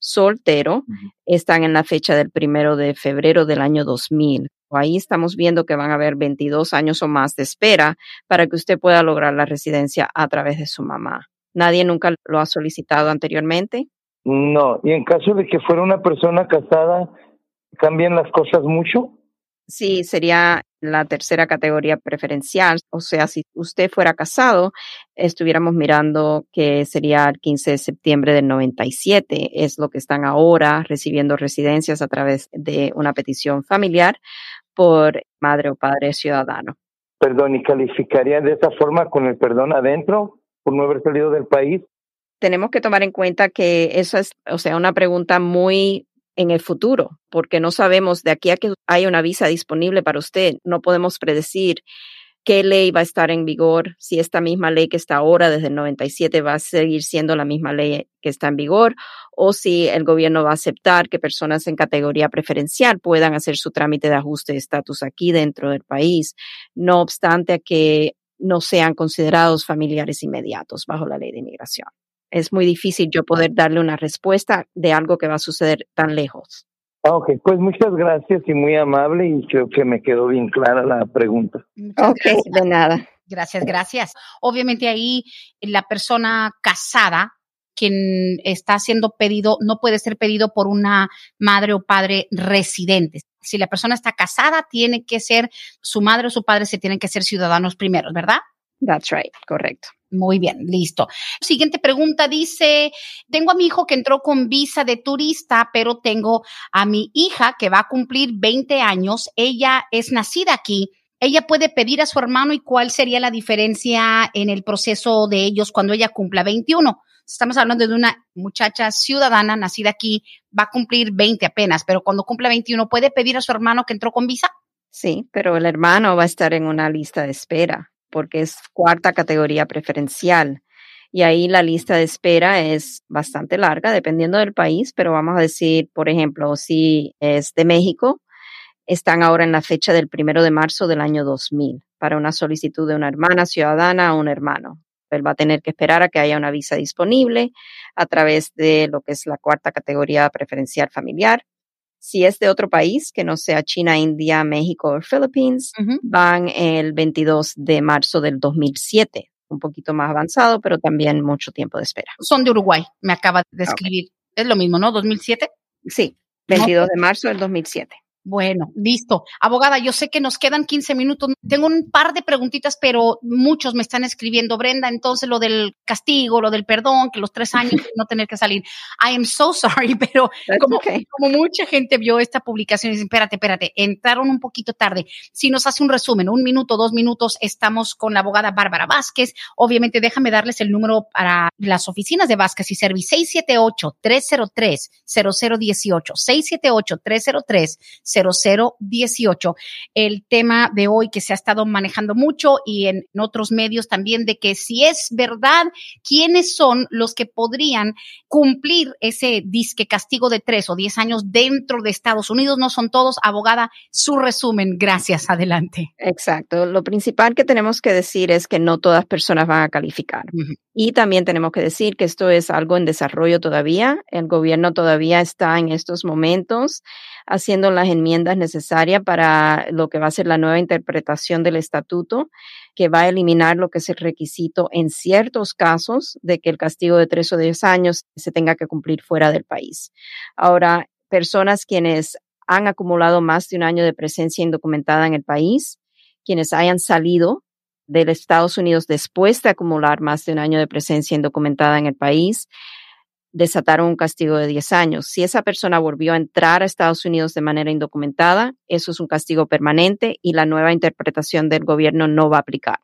soltero, están en la fecha del primero de febrero del año 2000. Ahí estamos viendo que van a haber 22 años o más de espera para que usted pueda lograr la residencia a través de su mamá. ¿Nadie nunca lo ha solicitado anteriormente? No, y en caso de que fuera una persona casada, ¿cambian las cosas mucho? Sí, sería la tercera categoría preferencial. O sea, si usted fuera casado, estuviéramos mirando que sería el 15 de septiembre del 97. Es lo que están ahora recibiendo residencias a través de una petición familiar por madre o padre ciudadano. Perdón, ¿y calificaría de esa forma con el perdón adentro por no haber salido del país? Tenemos que tomar en cuenta que eso es, o sea, una pregunta muy en el futuro, porque no sabemos de aquí a que haya una visa disponible para usted, no podemos predecir qué ley va a estar en vigor, si esta misma ley que está ahora desde el 97 va a seguir siendo la misma ley que está en vigor, o si el gobierno va a aceptar que personas en categoría preferencial puedan hacer su trámite de ajuste de estatus aquí dentro del país, no obstante que no sean considerados familiares inmediatos bajo la ley de inmigración es muy difícil yo poder darle una respuesta de algo que va a suceder tan lejos. Ah, ok, pues muchas gracias y muy amable y creo que me quedó bien clara la pregunta. ok, de nada. Gracias, gracias. Obviamente ahí la persona casada quien está siendo pedido no puede ser pedido por una madre o padre residente. Si la persona está casada, tiene que ser su madre o su padre se tienen que ser ciudadanos primeros, ¿verdad? That's right, correcto. Muy bien, listo. Siguiente pregunta dice, tengo a mi hijo que entró con visa de turista, pero tengo a mi hija que va a cumplir 20 años. Ella es nacida aquí. Ella puede pedir a su hermano y cuál sería la diferencia en el proceso de ellos cuando ella cumpla 21. Estamos hablando de una muchacha ciudadana nacida aquí, va a cumplir 20 apenas, pero cuando cumpla 21 puede pedir a su hermano que entró con visa. Sí, pero el hermano va a estar en una lista de espera porque es cuarta categoría preferencial. Y ahí la lista de espera es bastante larga, dependiendo del país, pero vamos a decir, por ejemplo, si es de México, están ahora en la fecha del primero de marzo del año 2000 para una solicitud de una hermana ciudadana o un hermano. Él va a tener que esperar a que haya una visa disponible a través de lo que es la cuarta categoría preferencial familiar. Si es de otro país, que no sea China, India, México o Philippines, van el 22 de marzo del 2007. Un poquito más avanzado, pero también mucho tiempo de espera. Son de Uruguay, me acaba de escribir. Es lo mismo, ¿no? ¿2007? Sí, 22 de marzo del 2007. Bueno, listo. Abogada, yo sé que nos quedan 15 minutos. Tengo un par de preguntitas, pero muchos me están escribiendo, Brenda, entonces lo del castigo, lo del perdón, que los tres años no tener que salir. I am so sorry, pero como, como, mucha gente vio esta publicación y dice, espérate, espérate, entraron un poquito tarde. Si nos hace un resumen, un minuto, dos minutos, estamos con la abogada Bárbara Vázquez. Obviamente, déjame darles el número para las oficinas de Vázquez y Service 678-303-0018, 678-303-0018. 0018. El tema de hoy que se ha estado manejando mucho y en, otros medios también de que si es verdad, quiénes son los que podrían cumplir ese disque castigo de tres o diez años dentro de Estados Unidos. No son todos. Abogada, su resumen. Gracias. Adelante. Exacto. Lo principal que tenemos que decir es que no todas personas van a calificar. Y también tenemos que decir que esto es algo en desarrollo todavía. El gobierno todavía está en estos momentos haciendo las enmiendas necesarias para lo que va a ser la nueva interpretación del estatuto, que va a eliminar lo que es el requisito en ciertos casos de que el castigo de tres o diez años se tenga que cumplir fuera del país. Ahora, personas quienes han acumulado más de un año de presencia indocumentada en el país, quienes hayan salido de Estados Unidos después de acumular más de un año de presencia indocumentada en el país, desataron un castigo de 10 años. Si esa persona volvió a entrar a Estados Unidos de manera indocumentada, eso es un castigo permanente y la nueva interpretación del gobierno no va a aplicar.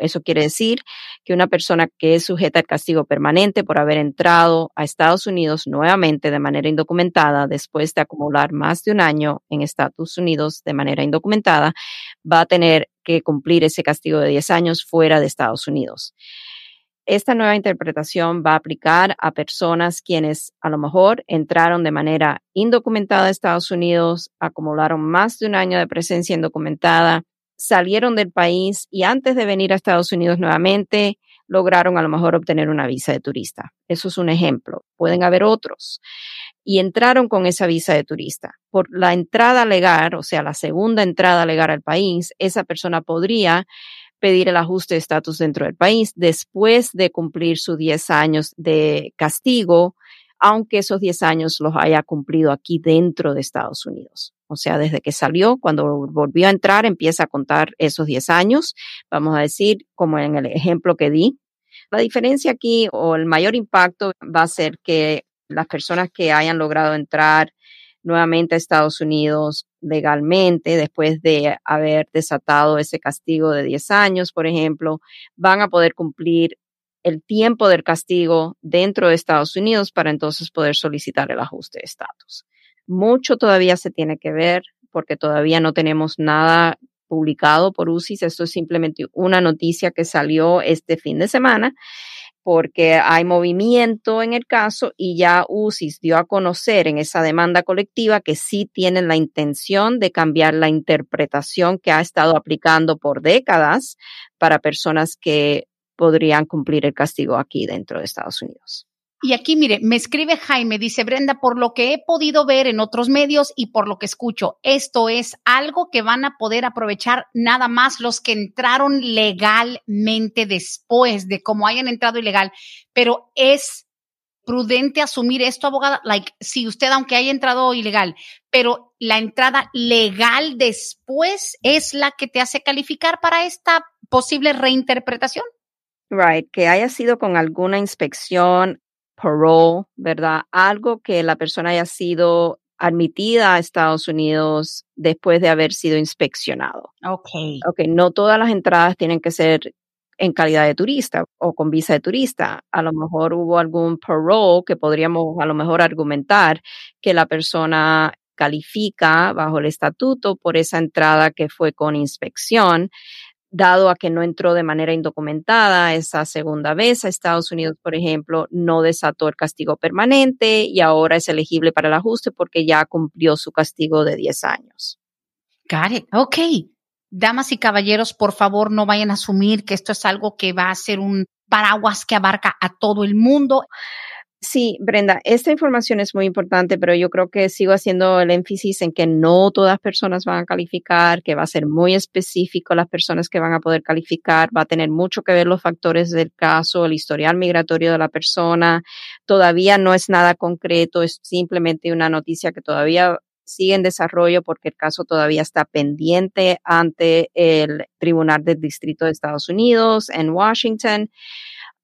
Eso quiere decir que una persona que es sujeta al castigo permanente por haber entrado a Estados Unidos nuevamente de manera indocumentada después de acumular más de un año en Estados Unidos de manera indocumentada, va a tener que cumplir ese castigo de 10 años fuera de Estados Unidos esta nueva interpretación va a aplicar a personas quienes a lo mejor entraron de manera indocumentada a Estados Unidos, acumularon más de un año de presencia indocumentada, salieron del país y antes de venir a Estados Unidos nuevamente lograron a lo mejor obtener una visa de turista. Eso es un ejemplo. Pueden haber otros. Y entraron con esa visa de turista. Por la entrada legal, o sea, la segunda entrada legal al país, esa persona podría pedir el ajuste de estatus dentro del país después de cumplir sus 10 años de castigo, aunque esos 10 años los haya cumplido aquí dentro de Estados Unidos. O sea, desde que salió, cuando volvió a entrar, empieza a contar esos 10 años. Vamos a decir, como en el ejemplo que di. La diferencia aquí o el mayor impacto va a ser que las personas que hayan logrado entrar nuevamente a Estados Unidos legalmente después de haber desatado ese castigo de 10 años, por ejemplo, van a poder cumplir el tiempo del castigo dentro de Estados Unidos para entonces poder solicitar el ajuste de estatus. Mucho todavía se tiene que ver porque todavía no tenemos nada publicado por UCIS. Esto es simplemente una noticia que salió este fin de semana porque hay movimiento en el caso y ya UCIS dio a conocer en esa demanda colectiva que sí tienen la intención de cambiar la interpretación que ha estado aplicando por décadas para personas que podrían cumplir el castigo aquí dentro de Estados Unidos. Y aquí, mire, me escribe Jaime, dice Brenda, por lo que he podido ver en otros medios y por lo que escucho, esto es algo que van a poder aprovechar nada más los que entraron legalmente después de cómo hayan entrado ilegal, pero es prudente asumir esto, abogada, like, si usted, aunque haya entrado ilegal, pero la entrada legal después es la que te hace calificar para esta posible reinterpretación. Right, que haya sido con alguna inspección, parole, ¿verdad? Algo que la persona haya sido admitida a Estados Unidos después de haber sido inspeccionado. Ok. Ok, no todas las entradas tienen que ser en calidad de turista o con visa de turista. A lo mejor hubo algún parole que podríamos a lo mejor argumentar que la persona califica bajo el estatuto por esa entrada que fue con inspección dado a que no entró de manera indocumentada esa segunda vez a Estados Unidos, por ejemplo, no desató el castigo permanente y ahora es elegible para el ajuste porque ya cumplió su castigo de 10 años. Got it. Ok. Damas y caballeros, por favor, no vayan a asumir que esto es algo que va a ser un paraguas que abarca a todo el mundo. Sí, Brenda, esta información es muy importante, pero yo creo que sigo haciendo el énfasis en que no todas personas van a calificar, que va a ser muy específico las personas que van a poder calificar, va a tener mucho que ver los factores del caso, el historial migratorio de la persona. Todavía no es nada concreto, es simplemente una noticia que todavía sigue en desarrollo porque el caso todavía está pendiente ante el Tribunal del Distrito de Estados Unidos en Washington.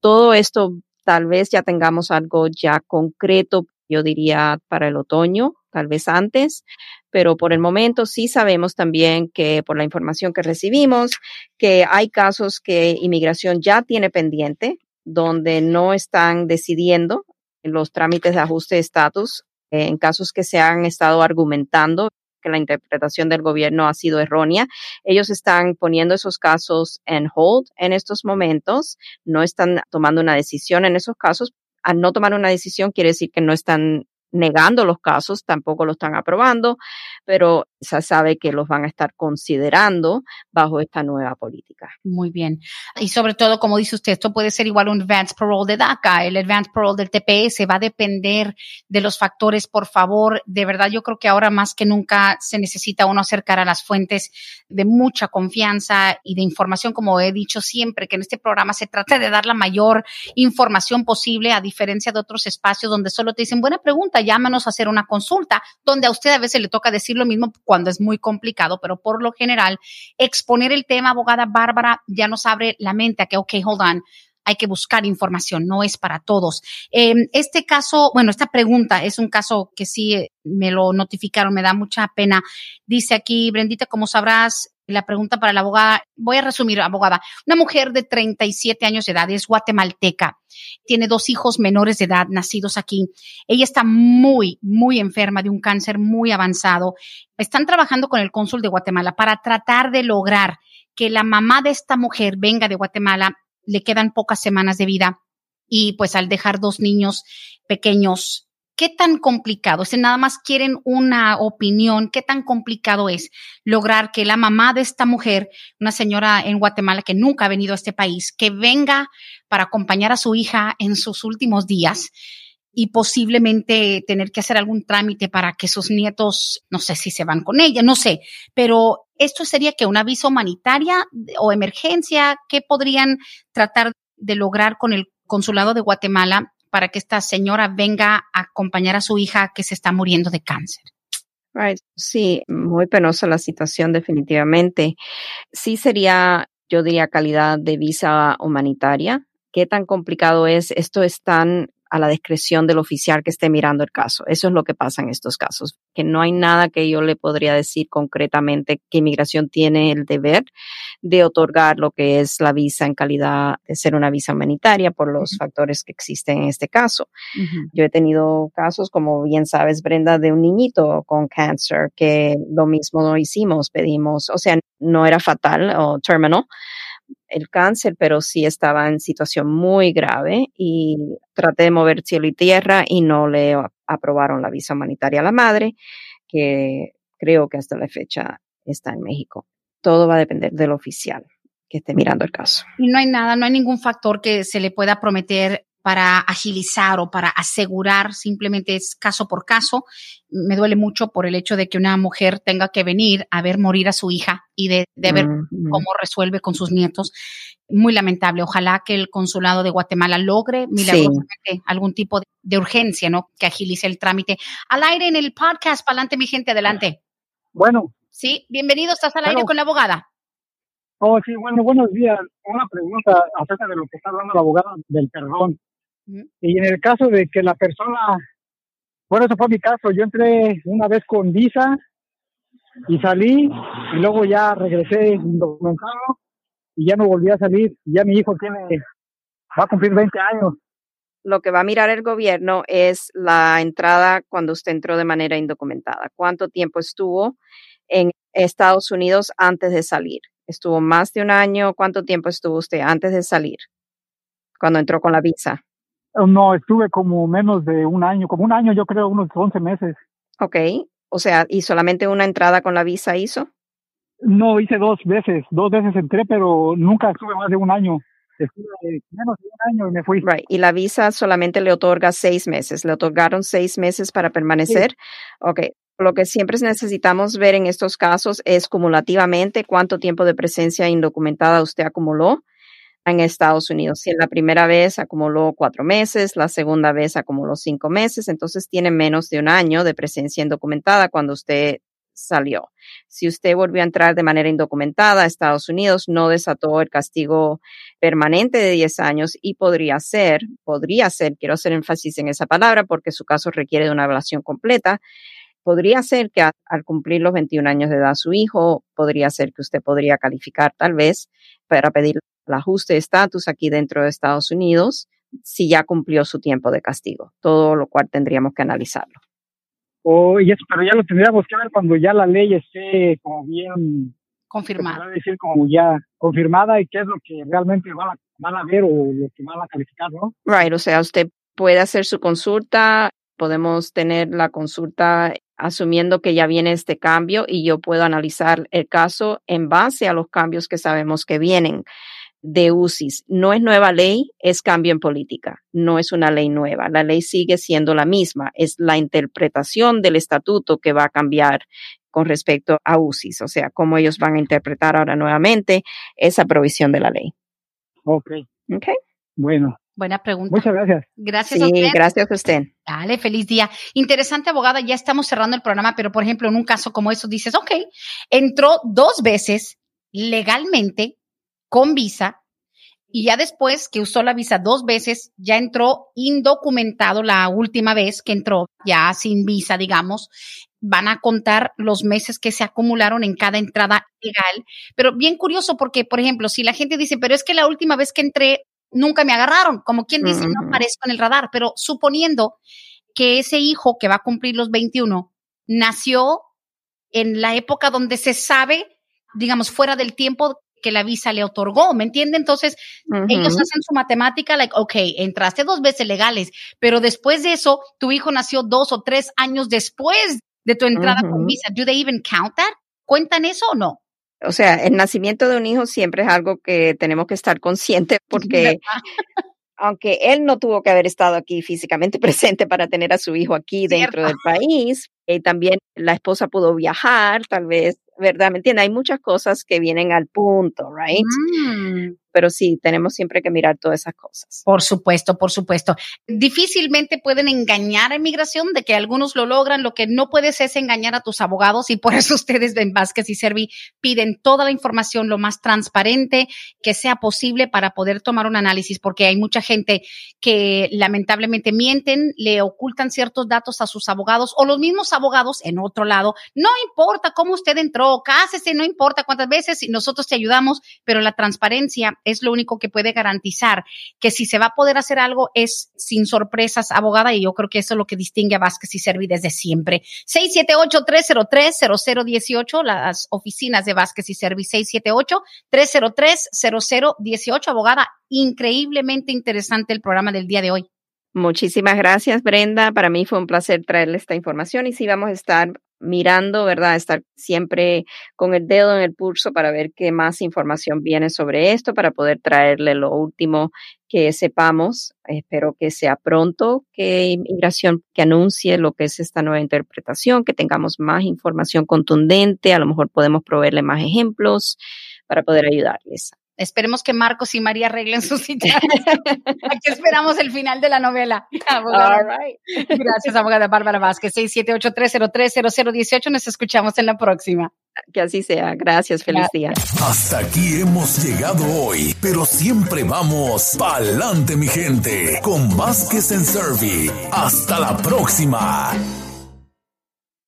Todo esto tal vez ya tengamos algo ya concreto, yo diría, para el otoño, tal vez antes, pero por el momento sí sabemos también que por la información que recibimos, que hay casos que inmigración ya tiene pendiente, donde no están decidiendo los trámites de ajuste de estatus en casos que se han estado argumentando que la interpretación del gobierno ha sido errónea. Ellos están poniendo esos casos en hold en estos momentos, no están tomando una decisión en esos casos. Al no tomar una decisión quiere decir que no están negando los casos, tampoco lo están aprobando, pero sabe que los van a estar considerando bajo esta nueva política. Muy bien. Y sobre todo, como dice usted, esto puede ser igual un advance parole de DACA, el advance parole del TPS, va a depender de los factores. Por favor, de verdad, yo creo que ahora más que nunca se necesita uno acercar a las fuentes de mucha confianza y de información, como he dicho siempre, que en este programa se trata de dar la mayor información posible, a diferencia de otros espacios donde solo te dicen, buena pregunta, llámanos a hacer una consulta, donde a usted a veces le toca decir lo mismo es muy complicado, pero por lo general, exponer el tema, abogada Bárbara, ya nos abre la mente a que, ok, hold on, hay que buscar información, no es para todos. Em, este caso, bueno, esta pregunta es un caso que sí eh, me lo notificaron, me da mucha pena. Dice aquí, Brendita, como sabrás, la pregunta para la abogada, voy a resumir, abogada. Una mujer de 37 años de edad, es guatemalteca, tiene dos hijos menores de edad nacidos aquí. Ella está muy, muy enferma de un cáncer muy avanzado. Están trabajando con el cónsul de Guatemala para tratar de lograr que la mamá de esta mujer venga de Guatemala. Le quedan pocas semanas de vida y pues al dejar dos niños pequeños ¿Qué tan complicado? Si nada más quieren una opinión, ¿qué tan complicado es lograr que la mamá de esta mujer, una señora en Guatemala que nunca ha venido a este país, que venga para acompañar a su hija en sus últimos días y posiblemente tener que hacer algún trámite para que sus nietos, no sé si se van con ella, no sé, pero esto sería que una visa humanitaria o emergencia, ¿qué podrían tratar de lograr con el consulado de Guatemala para que esta señora venga a acompañar a su hija que se está muriendo de cáncer. Right. Sí, muy penosa la situación definitivamente. Sí sería, yo diría, calidad de visa humanitaria. ¿Qué tan complicado es? Esto es tan a la discreción del oficial que esté mirando el caso. Eso es lo que pasa en estos casos, que no hay nada que yo le podría decir concretamente que inmigración tiene el deber de otorgar lo que es la visa en calidad de ser una visa humanitaria por los factores que existen en este caso. Yo he tenido casos, como bien sabes, Brenda, de un niñito con cáncer que lo mismo no hicimos, pedimos, o sea, no era fatal o terminal, el cáncer, pero sí estaba en situación muy grave y traté de mover cielo y tierra y no le aprobaron la visa humanitaria a la madre, que creo que hasta la fecha está en México. Todo va a depender del oficial que esté mirando el caso. Y no hay nada, no hay ningún factor que se le pueda prometer para agilizar o para asegurar, simplemente es caso por caso. Me duele mucho por el hecho de que una mujer tenga que venir a ver morir a su hija y de, ver cómo resuelve con sus nietos. Muy lamentable. Ojalá que el consulado de Guatemala logre milagrosamente algún tipo de, urgencia, ¿no? Que agilice el trámite. Al aire en el podcast, adelante mi gente, adelante. Bueno. Sí, bienvenido, estás al aire con la abogada. Oh, sí, bueno, buenos días. Una pregunta acerca de lo que está hablando la abogada del perdón. Y en el caso de que la persona, bueno, eso fue mi caso, yo entré una vez con visa y salí y luego ya regresé indocumentado y ya no volví a salir. Ya mi hijo tiene, va a cumplir 20 años. Lo que va a mirar el gobierno es la entrada cuando usted entró de manera indocumentada. ¿Cuánto tiempo estuvo en Estados Unidos antes de salir? ¿Estuvo más de un año? ¿Cuánto tiempo estuvo usted antes de salir? Cuando entró con la visa. No, estuve como menos de un año, como un año yo creo, unos 11 meses. Ok, o sea, ¿y solamente una entrada con la visa hizo? No, hice dos veces, dos veces entré, pero nunca estuve más de un año. Estuve menos de un año y me fui. Right. Y la visa solamente le otorga seis meses. ¿Le otorgaron seis meses para permanecer? Ok. Lo que siempre necesitamos ver en estos casos es cumulativamente cuánto tiempo de presencia indocumentada usted acumuló en Estados Unidos. Si en la primera vez acumuló cuatro meses, la segunda vez acumuló cinco meses, entonces tiene menos de un año de presencia indocumentada cuando usted salió. Si usted volvió a entrar de manera indocumentada a Estados Unidos, no desató el castigo permanente de 10 años y podría ser, podría ser, quiero hacer énfasis en esa palabra porque su caso requiere de una evaluación completa, podría ser que al cumplir los 21 años de edad su hijo, podría ser que usted podría calificar tal vez para pedir el ajuste de estatus aquí dentro de Estados Unidos si ya cumplió su tiempo de castigo, todo lo cual tendríamos que analizarlo. Oh, pero ya lo tendríamos que ver cuando ya la ley esté como bien confirmada. decir como ya confirmada y qué es lo que realmente van a, van a ver o lo que van a calificar, ¿no? Right, o sea, usted puede hacer su consulta, podemos tener la consulta asumiendo que ya viene este cambio y yo puedo analizar el caso en base a los cambios que sabemos que vienen de UCIS. No es nueva ley, es cambio en política. No es una ley nueva. La ley sigue siendo la misma. Es la interpretación del estatuto que va a cambiar con respecto a UCIS, o sea, cómo ellos van a interpretar ahora nuevamente esa provisión de la ley. Ok. Ok. Bueno. Buena pregunta. Muchas gracias. Gracias a usted. Gracias a usted. Dale, feliz día. Interesante, abogada. Ya estamos cerrando el programa, pero por ejemplo, en un caso como eso dices, ok, entró dos veces legalmente con visa y ya después que usó la visa dos veces, ya entró indocumentado la última vez que entró, ya sin visa, digamos. Van a contar los meses que se acumularon en cada entrada legal. Pero bien curioso porque, por ejemplo, si la gente dice, pero es que la última vez que entré nunca me agarraron, como quien dice, no aparezco en el radar, pero suponiendo que ese hijo que va a cumplir los 21 nació en la época donde se sabe, digamos, fuera del tiempo que la visa le otorgó, ¿me entiende? Entonces, ellos hacen su matemática, like, ok, entraste dos veces legales, pero después de eso, tu hijo nació dos o tres años después de tu entrada con visa. ¿Do they even count that? ¿Cuentan eso o no? O sea, el nacimiento de un hijo siempre es algo que tenemos que estar conscientes porque aunque él no tuvo que haber estado aquí físicamente presente para tener a su hijo aquí dentro del país, y también la esposa pudo viajar, tal vez ¿verdad? ¿Me entiendes? Hay muchas cosas que vienen al punto, right? Mm. Pero sí, tenemos siempre que mirar todas esas cosas. Por supuesto, por supuesto. Difícilmente pueden engañar a inmigración, de que algunos lo logran, lo que no puedes es engañar a tus abogados y por eso ustedes en Vázquez y Servi piden toda la información lo más transparente que sea posible para poder tomar un análisis, porque hay mucha gente que lamentablemente mienten, le ocultan ciertos datos a sus abogados o los mismos abogados en otro lado. No importa cómo usted entró, cásese, no importa cuántas veces, nosotros te ayudamos, pero la transparencia es lo único que puede garantizar que si se va a poder hacer algo es sin sorpresas, abogada, y yo creo que eso es lo que distingue a Vázquez y Servi desde siempre. 678-303-0018, las oficinas de Vázquez y Servi, 678-303-0018, abogada, increíblemente interesante el programa del día de hoy. Muchísimas gracias, Brenda. Para mí fue un placer traerle esta información y sí vamos a estar mirando, ¿verdad? Estar siempre con el dedo en el pulso para ver qué más información viene sobre esto, para poder traerle lo último que sepamos. Espero que sea pronto que inmigración que anuncie lo que es esta nueva interpretación, que tengamos más información contundente, a lo mejor podemos proveerle más ejemplos para poder ayudarles. Esperemos que Marcos y María arreglen su situación. Aquí esperamos el final de la novela. Gracias, abogada Bárbara Vázquez. 678-303-0018. Nos escuchamos en la próxima. Que así sea. Gracias. Feliz día. Hasta aquí hemos llegado hoy, pero siempre vamos pa'lante, mi gente, con Vázquez en Servi. Hasta la próxima.